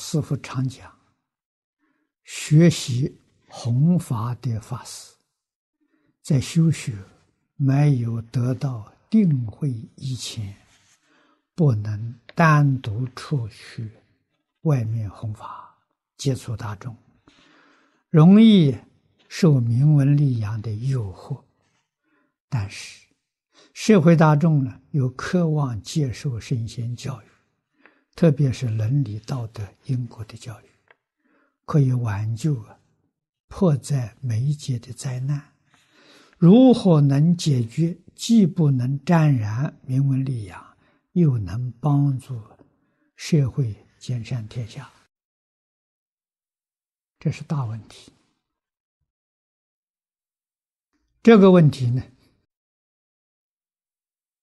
师父常讲，学习弘法的法师，在修学没有得到定慧以前，不能单独出去外面弘法，接触大众，容易受名闻利养的诱惑。但是，社会大众呢，又渴望接受圣贤教育，特别是伦理道德、因果的教育，可以挽救啊迫在眉睫的灾难。如何能解决？既不能沾染名闻利养，又能帮助社会兼善天下，这是大问题。这个问题呢，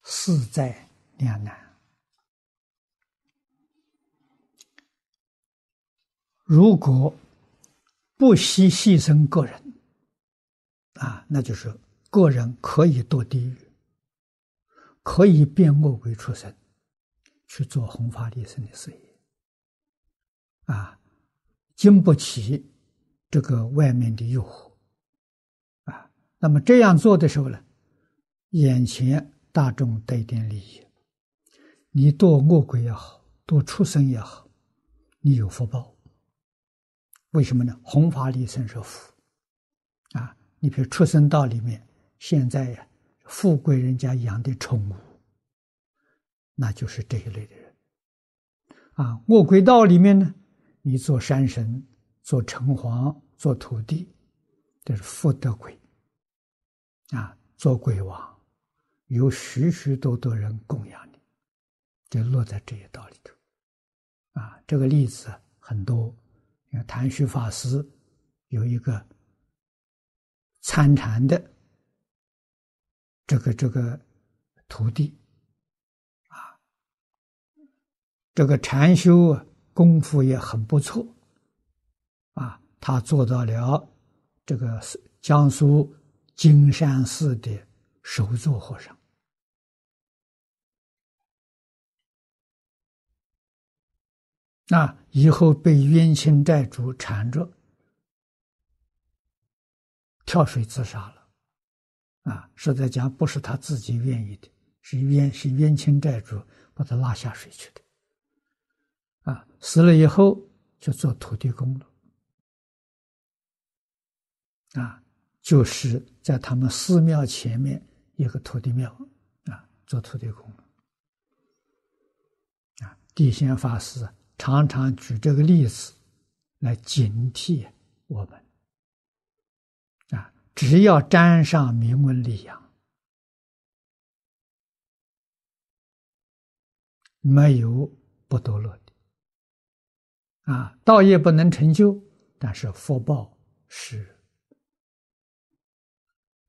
势在两难。如果不惜牺牲个人，啊，那就是个人可以堕地狱。可以变恶鬼出身，去做弘法利生的事业，啊，经不起这个外面的诱惑，啊，那么这样做的时候呢，眼前大众得一点利益，你堕恶鬼也好，堕畜生也好，你有福报。为什么呢？弘法利生是福，啊，你比如出生道里面，现在呀。富贵人家养的宠物，那就是这一类的人。啊，恶鬼道里面呢，你做山神、做城隍、做土地，这是福德鬼。啊，做鬼王，有许许多多人供养你，就落在这些道里头。啊，这个例子很多。你看，倓虚法师有一个参禅的。这个这个徒弟啊，这个禅修功夫也很不错啊，他做到了这个江苏金山寺的首座和尚啊，以后被冤亲债主缠着，跳水自杀了。啊，实在讲，不是他自己愿意的，是冤是冤亲债主把他拉下水去的。啊，死了以后就做土地公了。啊，就是在他们寺庙前面一个土地庙，啊，做土地公了。啊，地仙法师常常举这个例子来警惕我们啊。只要沾上名闻利养，没有不堕落的。啊，道业不能成就，但是福报是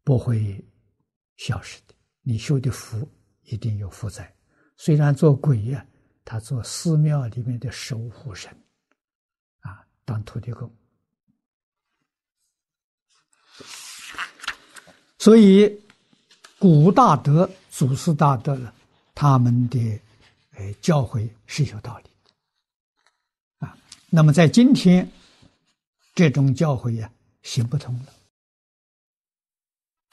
不会消失的。你修的福一定有福在。虽然做鬼呀，他做寺庙里面的守护神，啊，当土地公。所以，古大德、祖师大德呢，他们的呃教诲是有道理啊。那么在今天，这种教诲呀行不通了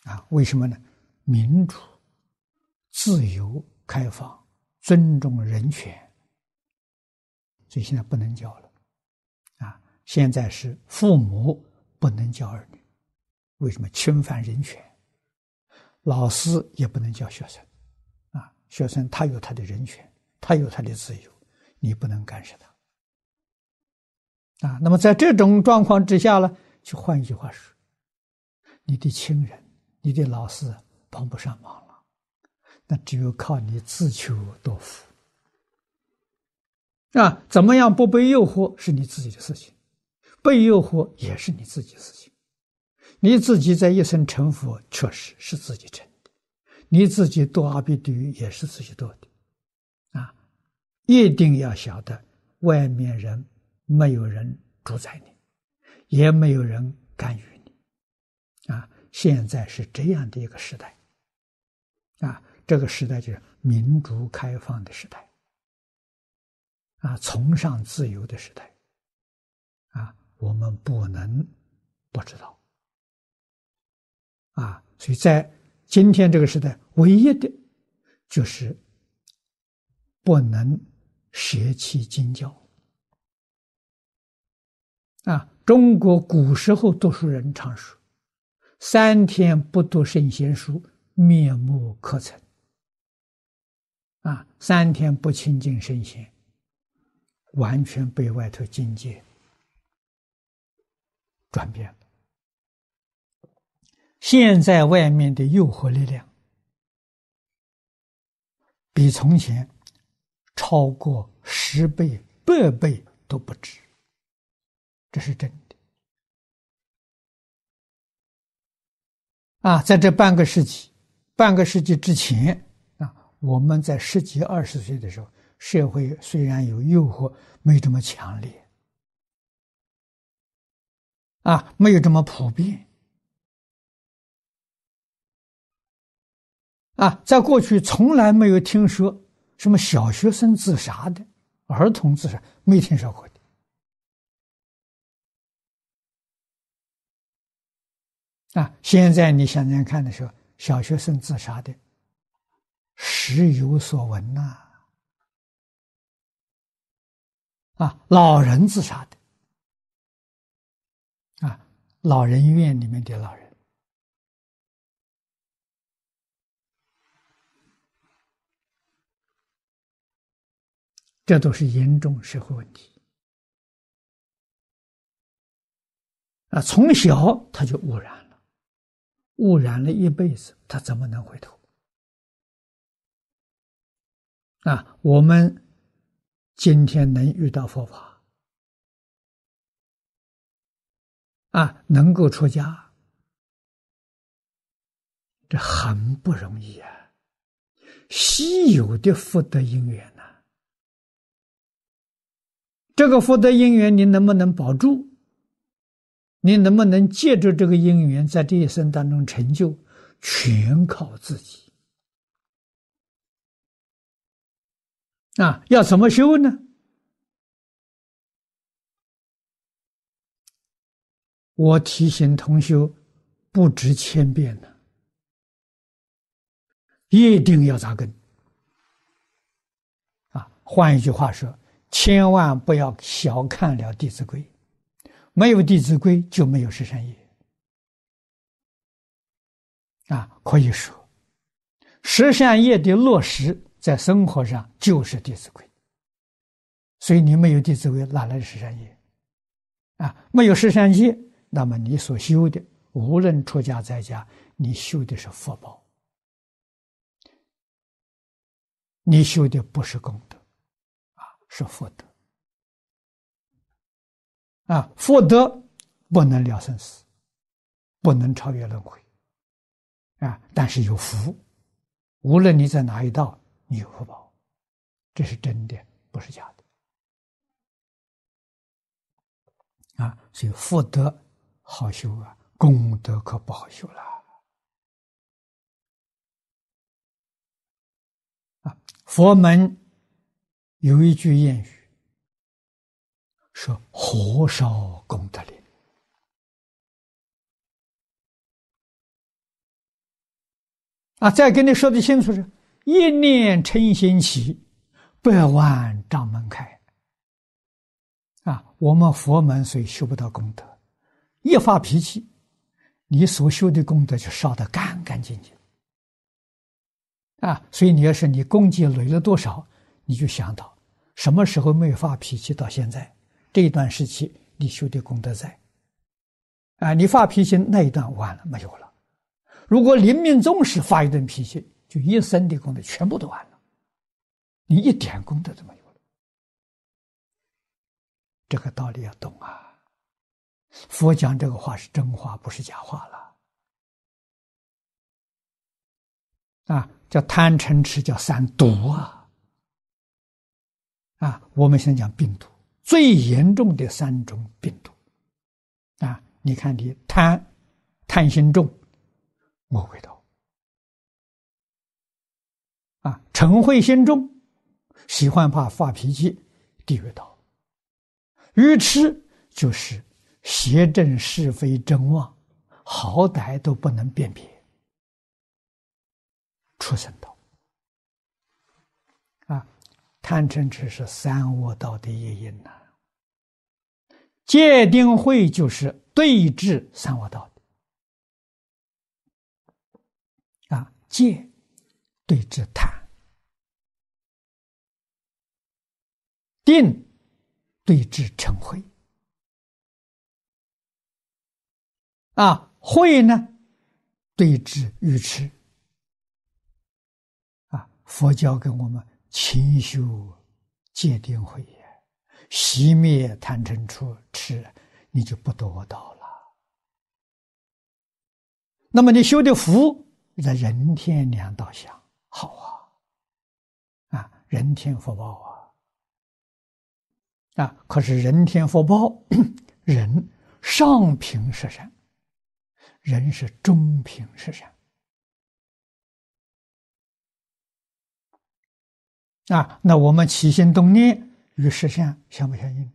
啊？为什么呢？民主、自由、开放、尊重人权，所以现在不能教了啊。现在是父母不能教儿女，为什么？侵犯人权。老师也不能教学生，啊，学生他有他的人权，他有他的自由，你不能干涉他，啊，那么在这种状况之下呢，就换一句话说，你的亲人、你的老师帮不上忙了，那只有靠你自求多福，啊，怎么样不被诱惑是你自己的事情，被诱惑也是你自己的事情。你自己在一生成佛，确实是自己成的；你自己堕阿鼻地狱，也是自己堕的。啊，一定要晓得，外面人没有人主宰你，也没有人干预你。啊，现在是这样的一个时代。啊，这个时代就是民主开放的时代。啊，崇尚自由的时代。啊，我们不能不知道。啊，所以在今天这个时代，唯一的，就是不能舍弃经教。啊，中国古时候读书人常说：“三天不读圣贤书，面目可憎。”啊，三天不亲近圣贤，完全被外头境界转变了。现在外面的诱惑力量比从前超过十倍、百倍都不止。这是真的啊！在这半个世纪，半个世纪之前啊，我们在十几二十岁的时候，社会虽然有诱惑，没这么强烈啊，没有这么普遍啊。在过去，从来没有听说什么小学生自杀的，儿童自杀没听说过。啊！现在你想想看的时候，小学生自杀的，时有所闻呐。啊老人自杀的，啊，老人院里面的老人，这都是严重社会问题。啊，从小他就污染了。污染了一辈子，他怎么能回头？啊，我们今天能遇到佛法，啊，能够出家，这很不容易啊，稀有的福德因缘呐，这个福德因缘，你能不能保住？你能不能借着这个因缘，在这一生当中成就，全靠自己。啊，要怎么修呢？我提醒同修，不止千遍了，一定要扎根。啊，换一句话说，千万不要小看了《弟子规》。没有《弟子规》，就没有十善业啊！可以说，十善业的落实在生活上就是《弟子规》。所以你没有《弟子规》，哪来的十善业啊？没有十善业，那么你所修的，无论出家在家，你修的是福报，你修的不是功德啊，是福德。啊，福德不能了生死，不能超越轮回，啊，但是有福，无论你在哪一道，你有福报，这是真的，不是假的，啊，所以福德好修啊，功德可不好修了，啊，佛门有一句谚语。说火烧功德林啊！再跟你说的清楚是：一念嗔心起，百万障门开。啊，我们佛门虽修不到功德，一发脾气，你所修的功德就烧得干干净净。啊，所以你要是你功绩累了多少，你就想到什么时候没有发脾气到现在。这一段时期，你修的功德在，啊，你发脾气那一段完了没有了。如果临命终时发一顿脾气，就一生的功德全部都完了，你一点功德都没有了。这个道理要懂啊！佛讲这个话是真话，不是假话了。啊，叫贪嗔痴，叫三毒啊！啊，我们先讲病毒。最严重的三种病毒，啊，你看你贪，贪心重，魔鬼道；啊，嗔恚心重，喜欢怕发脾气，地狱道；愚痴就是邪正是非真妄，好歹都不能辨别，畜生道。啊，贪嗔痴是三恶道的业因呐。戒定慧就是对治三恶道的。啊，戒对治贪，定对治嗔恚。啊，慧呢，对治愚痴。啊，佛教给我们勤修戒定慧也，熄灭贪嗔痴，痴你就不堕道了。那么你修的福在人天两道相好啊，啊，人天福报啊，啊，可是人天福报，人上品是善。人是中品是善啊，那我们起心动念与十善相不相应？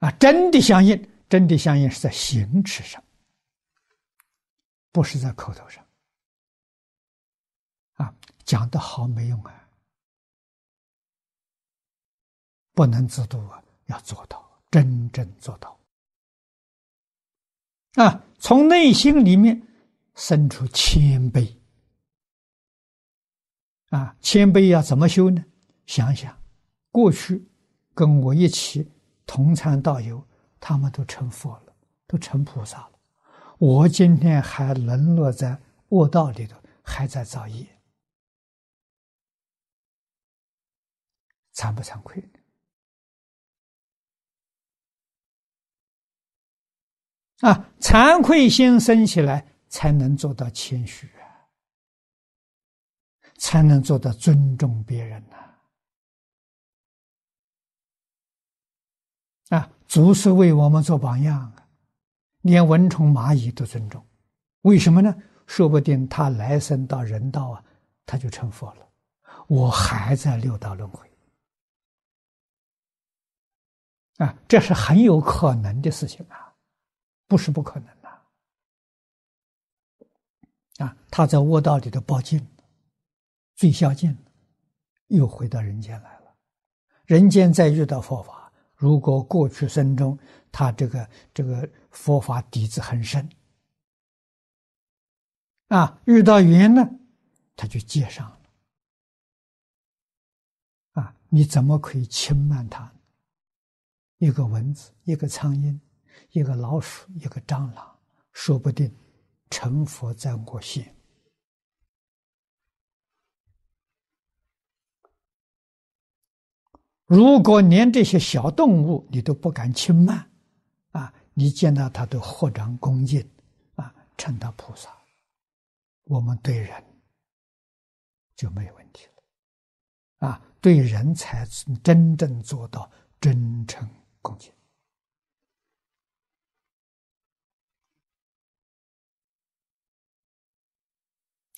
啊，真的相应，真的相应是在行持上，不是在口头上。啊，讲的好没用啊，不能自度啊，要做到，真正做到。啊，从内心里面生出谦卑。啊，谦卑要怎么修呢？想想，过去跟我一起同参道友，他们都成佛了，都成菩萨了。我今天还沦落在恶道里头，还在造业，惭不惭愧？啊，惭愧心生起来，才能做到谦虚啊，才能做到尊重别人呐。啊，祖师为我们做榜样啊，连蚊虫蚂蚁都尊重，为什么呢？说不定他来生到人道啊，他就成佛了，我还在六道轮回。啊，这是很有可能的事情啊。不是不可能的，啊！他在恶道里头报尽，最孝敬，又回到人间来了。人间再遇到佛法，如果过去生中他这个这个佛法底子很深，啊，遇到缘呢，他就接上了。啊，你怎么可以轻慢他？一个蚊子，一个苍蝇。一个老鼠，一个蟑螂，说不定成佛在我心。如果连这些小动物你都不敢轻慢，啊，你见到他都合掌恭敬，啊，称他菩萨，我们对人就没有问题了，啊，对人才真正做到真诚恭敬。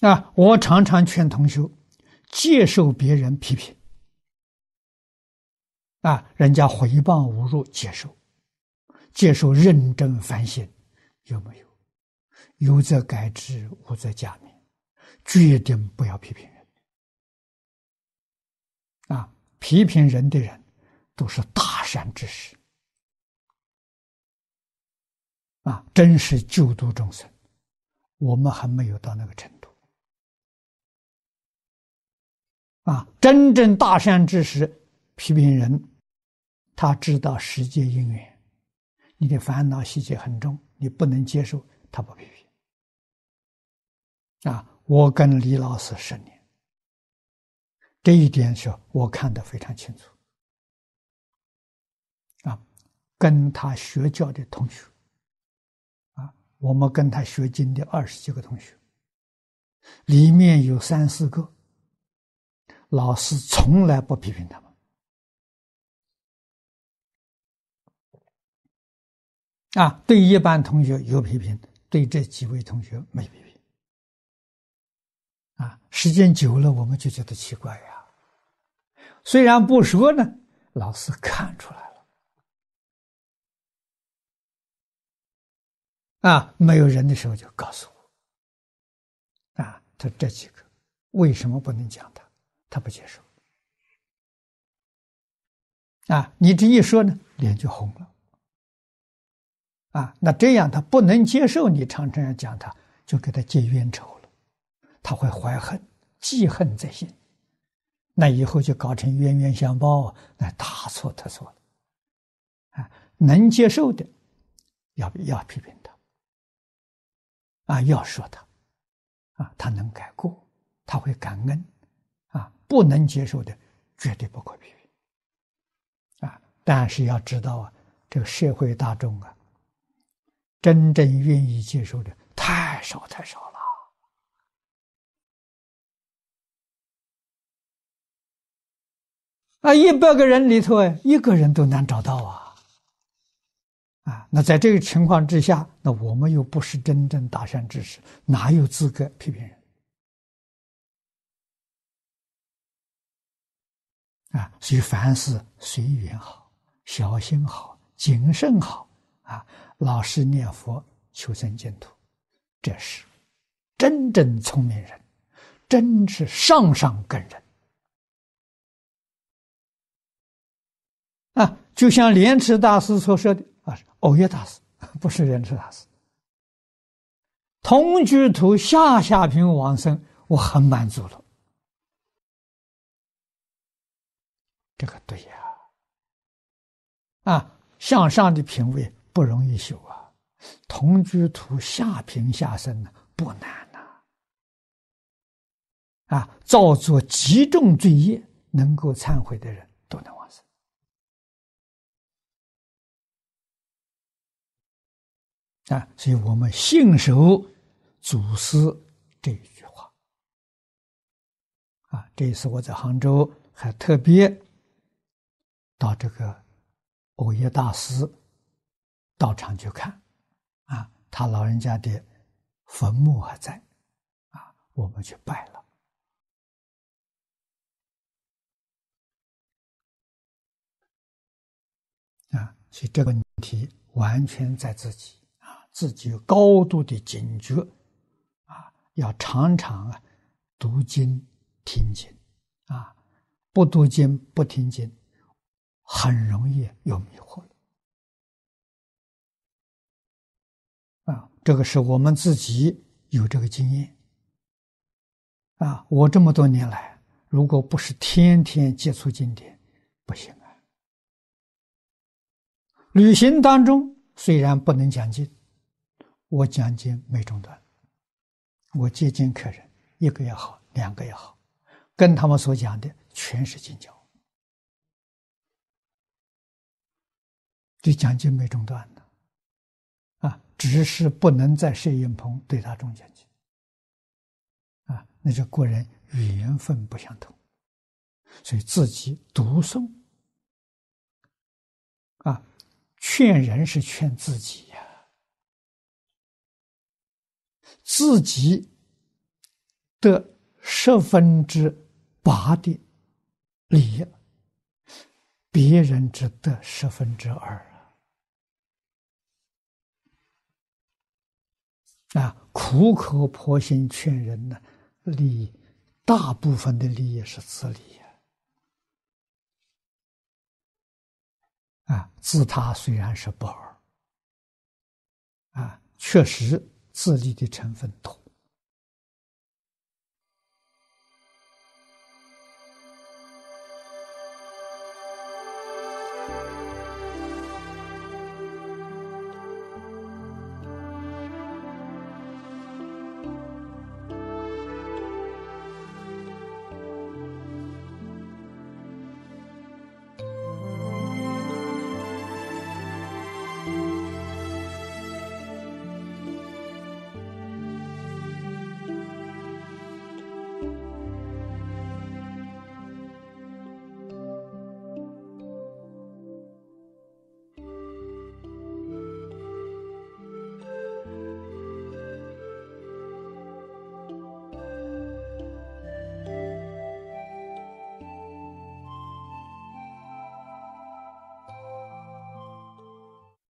啊，我常常劝同学接受别人批评。啊，人家回谤侮辱，接受，接受认真反省，有没有？有则改之，无则加勉，决定不要批评人。啊，批评人的人都是大善之士。啊，真是救度众生，我们还没有到那个程度。啊，真正大善之时，批评人，他知道世界因缘，你的烦恼习气很重，你不能接受，他不批评。啊，我跟李老师十年，这一点是我看得非常清楚。啊，跟他学教的同学，啊，我们跟他学经的二十几个同学，里面有三四个。老师从来不批评他们，啊，对一般同学有批评，对这几位同学没批评，啊，时间久了我们就觉得奇怪呀。虽然不说呢，老师看出来了。啊，没有人的时候就告诉我。啊，他这几个为什么不能讲他？他不接受。啊，你这一说呢，脸就红了。啊，那这样他不能接受你常常要讲他，就给他结冤仇了，他会怀恨，记恨在心，那以后就搞成冤冤相报，那大错特错了。啊，能接受的，要要批评他，啊，要说他，啊，他能改过，他会感恩，啊，不能接受的，绝对不可批评。但是要知道啊，这个社会大众啊，真正愿意接受的太少太少了。啊，一百个人里头，一个人都难找到啊！啊，那在这个情况之下，那我们又不是真正大善知识，哪有资格批评人？啊，所以凡事随缘好。小心好，谨慎好啊！老实念佛，求生净土，这是真正聪明人，真是上上根人啊！就像莲池大师所说的啊，藕益大师 不是莲池大师。同居土下下品往生，我很满足了。这个对呀。啊，向上的品位不容易修啊，同居土下平下生呢不难呐。啊，造作极重罪业能够忏悔的人都能往生。啊，所以我们信守祖师这一句话。啊，这一次我在杭州还特别到这个。藕益大师到场去看，啊，他老人家的坟墓还在，啊，我们去拜了，啊，所以这个问题完全在自己啊，自己有高度的警觉，啊，要常常啊读经听经，啊，不读经不听经。很容易有迷惑啊！这个是我们自己有这个经验啊！我这么多年来，如果不是天天接触经典，不行啊。旅行当中虽然不能讲经，我讲经没中断，我接见客人，一个也好，两个也好，跟他们所讲的全是经教。这讲经没中断的，只是不能在摄影棚对他中间去，啊，那就个人缘分不相同，所以自己读诵，啊，劝人是劝自己呀，自己得十分之八的利，别人只得十分之二。啊，苦口婆心劝人呢，利益大部分的利益是自利呀。啊，自他虽然是不二，啊，确实自利的成分多。